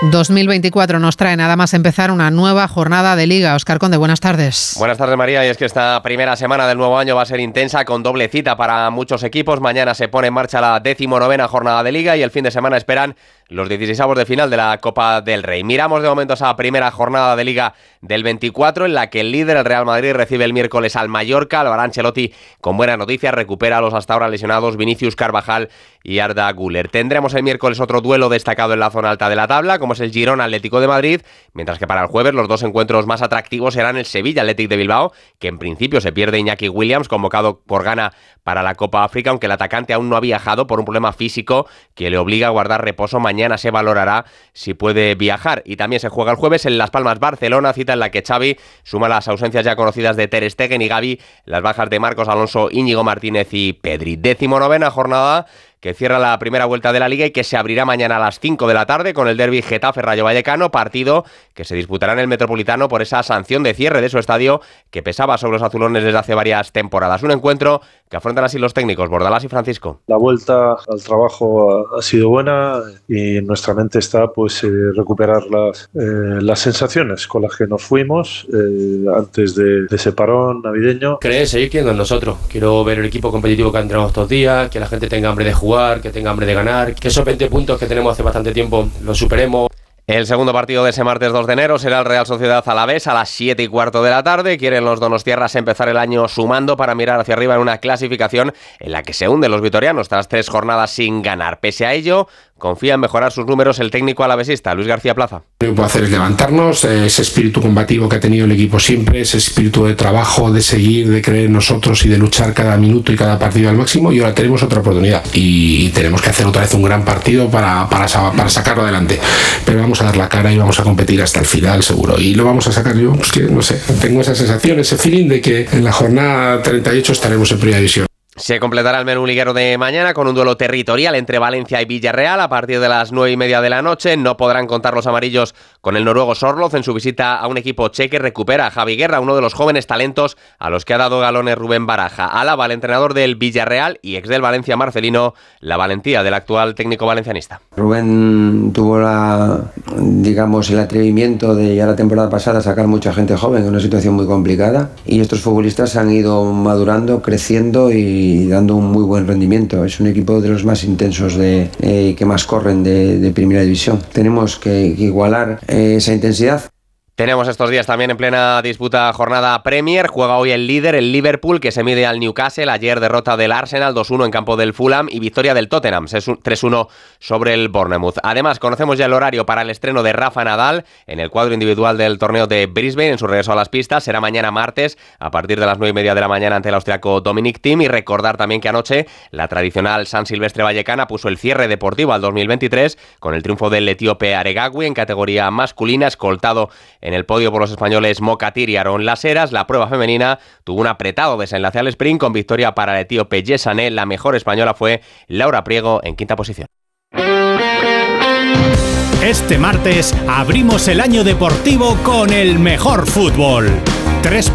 2024 nos trae nada más empezar una nueva jornada de Liga. Oscar Conde, buenas tardes. Buenas tardes, María. Y es que esta primera semana del nuevo año va a ser intensa con doble cita para muchos equipos. Mañana se pone en marcha la decimonovena jornada de Liga y el fin de semana esperan los 16 de final de la Copa del Rey. Miramos de momento esa primera jornada de Liga del 24 en la que el líder, el Real Madrid, recibe el miércoles al Mallorca. Alvaro Ancelotti, con buenas noticias, recupera a los hasta ahora lesionados Vinicius Carvajal y Arda Guller. Tendremos el miércoles otro duelo destacado en la zona alta de la tabla, como es el Girón Atlético de Madrid, mientras que para el jueves los dos encuentros más atractivos serán el Sevilla Atlético de Bilbao, que en principio se pierde Iñaki Williams, convocado por Gana para la Copa África, aunque el atacante aún no ha viajado por un problema físico que le obliga a guardar reposo. Mañana se valorará si puede viajar. Y también se juega el jueves en Las Palmas, Barcelona, cita en la que Xavi suma las ausencias ya conocidas de Ter Stegen y Gaby, las bajas de Marcos Alonso, Íñigo Martínez y Pedri. Décimo novena jornada que cierra la primera vuelta de la liga y que se abrirá mañana a las 5 de la tarde con el derby Getafe Rayo Vallecano, partido que se disputará en el Metropolitano por esa sanción de cierre de su estadio que pesaba sobre los azulones desde hace varias temporadas. Un encuentro que afrontan así los técnicos Bordalás y Francisco. La vuelta al trabajo ha, sido buena y en nuestra mente está pues eh, recuperar las, eh, las sensaciones con las que nos fuimos eh, antes de, ese parón navideño. Creer, seguir queriendo en nosotros. Quiero ver el equipo competitivo que ha entrenado estos días, que la gente tenga hambre de jugar que tenga hambre de ganar, que esos 20 puntos que tenemos hace bastante tiempo los superemos. El segundo partido de ese martes 2 de enero será el Real Sociedad Alavés a las 7 y cuarto de la tarde. Quieren los Donostierras empezar el año sumando para mirar hacia arriba en una clasificación en la que se hunden los vitorianos tras tres jornadas sin ganar. Pese a ello, confía en mejorar sus números el técnico alavesista, Luis García Plaza. Lo que puede hacer es levantarnos, eh, ese espíritu combativo que ha tenido el equipo siempre, ese espíritu de trabajo, de seguir, de creer en nosotros y de luchar cada minuto y cada partido al máximo. Y ahora tenemos otra oportunidad y tenemos que hacer otra vez un gran partido para, para, para sacarlo adelante. Pero vamos a dar la cara y vamos a competir hasta el final, seguro. Y lo vamos a sacar yo, pues que no sé, tengo esa sensación, ese feeling de que en la jornada 38 estaremos en primera división. Se completará el menú liguero de mañana con un duelo territorial entre Valencia y Villarreal a partir de las nueve y media de la noche. No podrán contar los amarillos con el noruego Sorloz en su visita a un equipo cheque. Recupera a Javi Guerra, uno de los jóvenes talentos a los que ha dado galones Rubén Baraja. Alaba al entrenador del Villarreal y ex del Valencia Marcelino la valentía del actual técnico valencianista. Rubén tuvo la, digamos, el atrevimiento de ya la temporada pasada sacar mucha gente joven en una situación muy complicada y estos futbolistas han ido madurando, creciendo y dando un muy buen rendimiento. Es un equipo de los más intensos de, eh, que más corren de, primera división. Tenemos que, igualar eh, esa intensidad. Tenemos estos días también en plena disputa jornada Premier. Juega hoy el líder, el Liverpool, que se mide al Newcastle. Ayer derrota del Arsenal 2-1 en campo del Fulham y victoria del Tottenham 3-1 sobre el Bournemouth. Además, conocemos ya el horario para el estreno de Rafa Nadal en el cuadro individual del torneo de Brisbane en su regreso a las pistas. Será mañana martes a partir de las 9 y media de la mañana ante el austriaco Dominic Thiem. Y recordar también que anoche la tradicional San Silvestre Vallecana puso el cierre deportivo al 2023 con el triunfo del etíope Aregawi en categoría masculina, escoltado en el podio por los españoles Mocatir y Aaron Laseras. La prueba femenina tuvo un apretado desenlace al sprint con victoria para el etíope Yesané. La mejor española fue Laura Priego en quinta posición. Este martes abrimos el año deportivo con el mejor fútbol.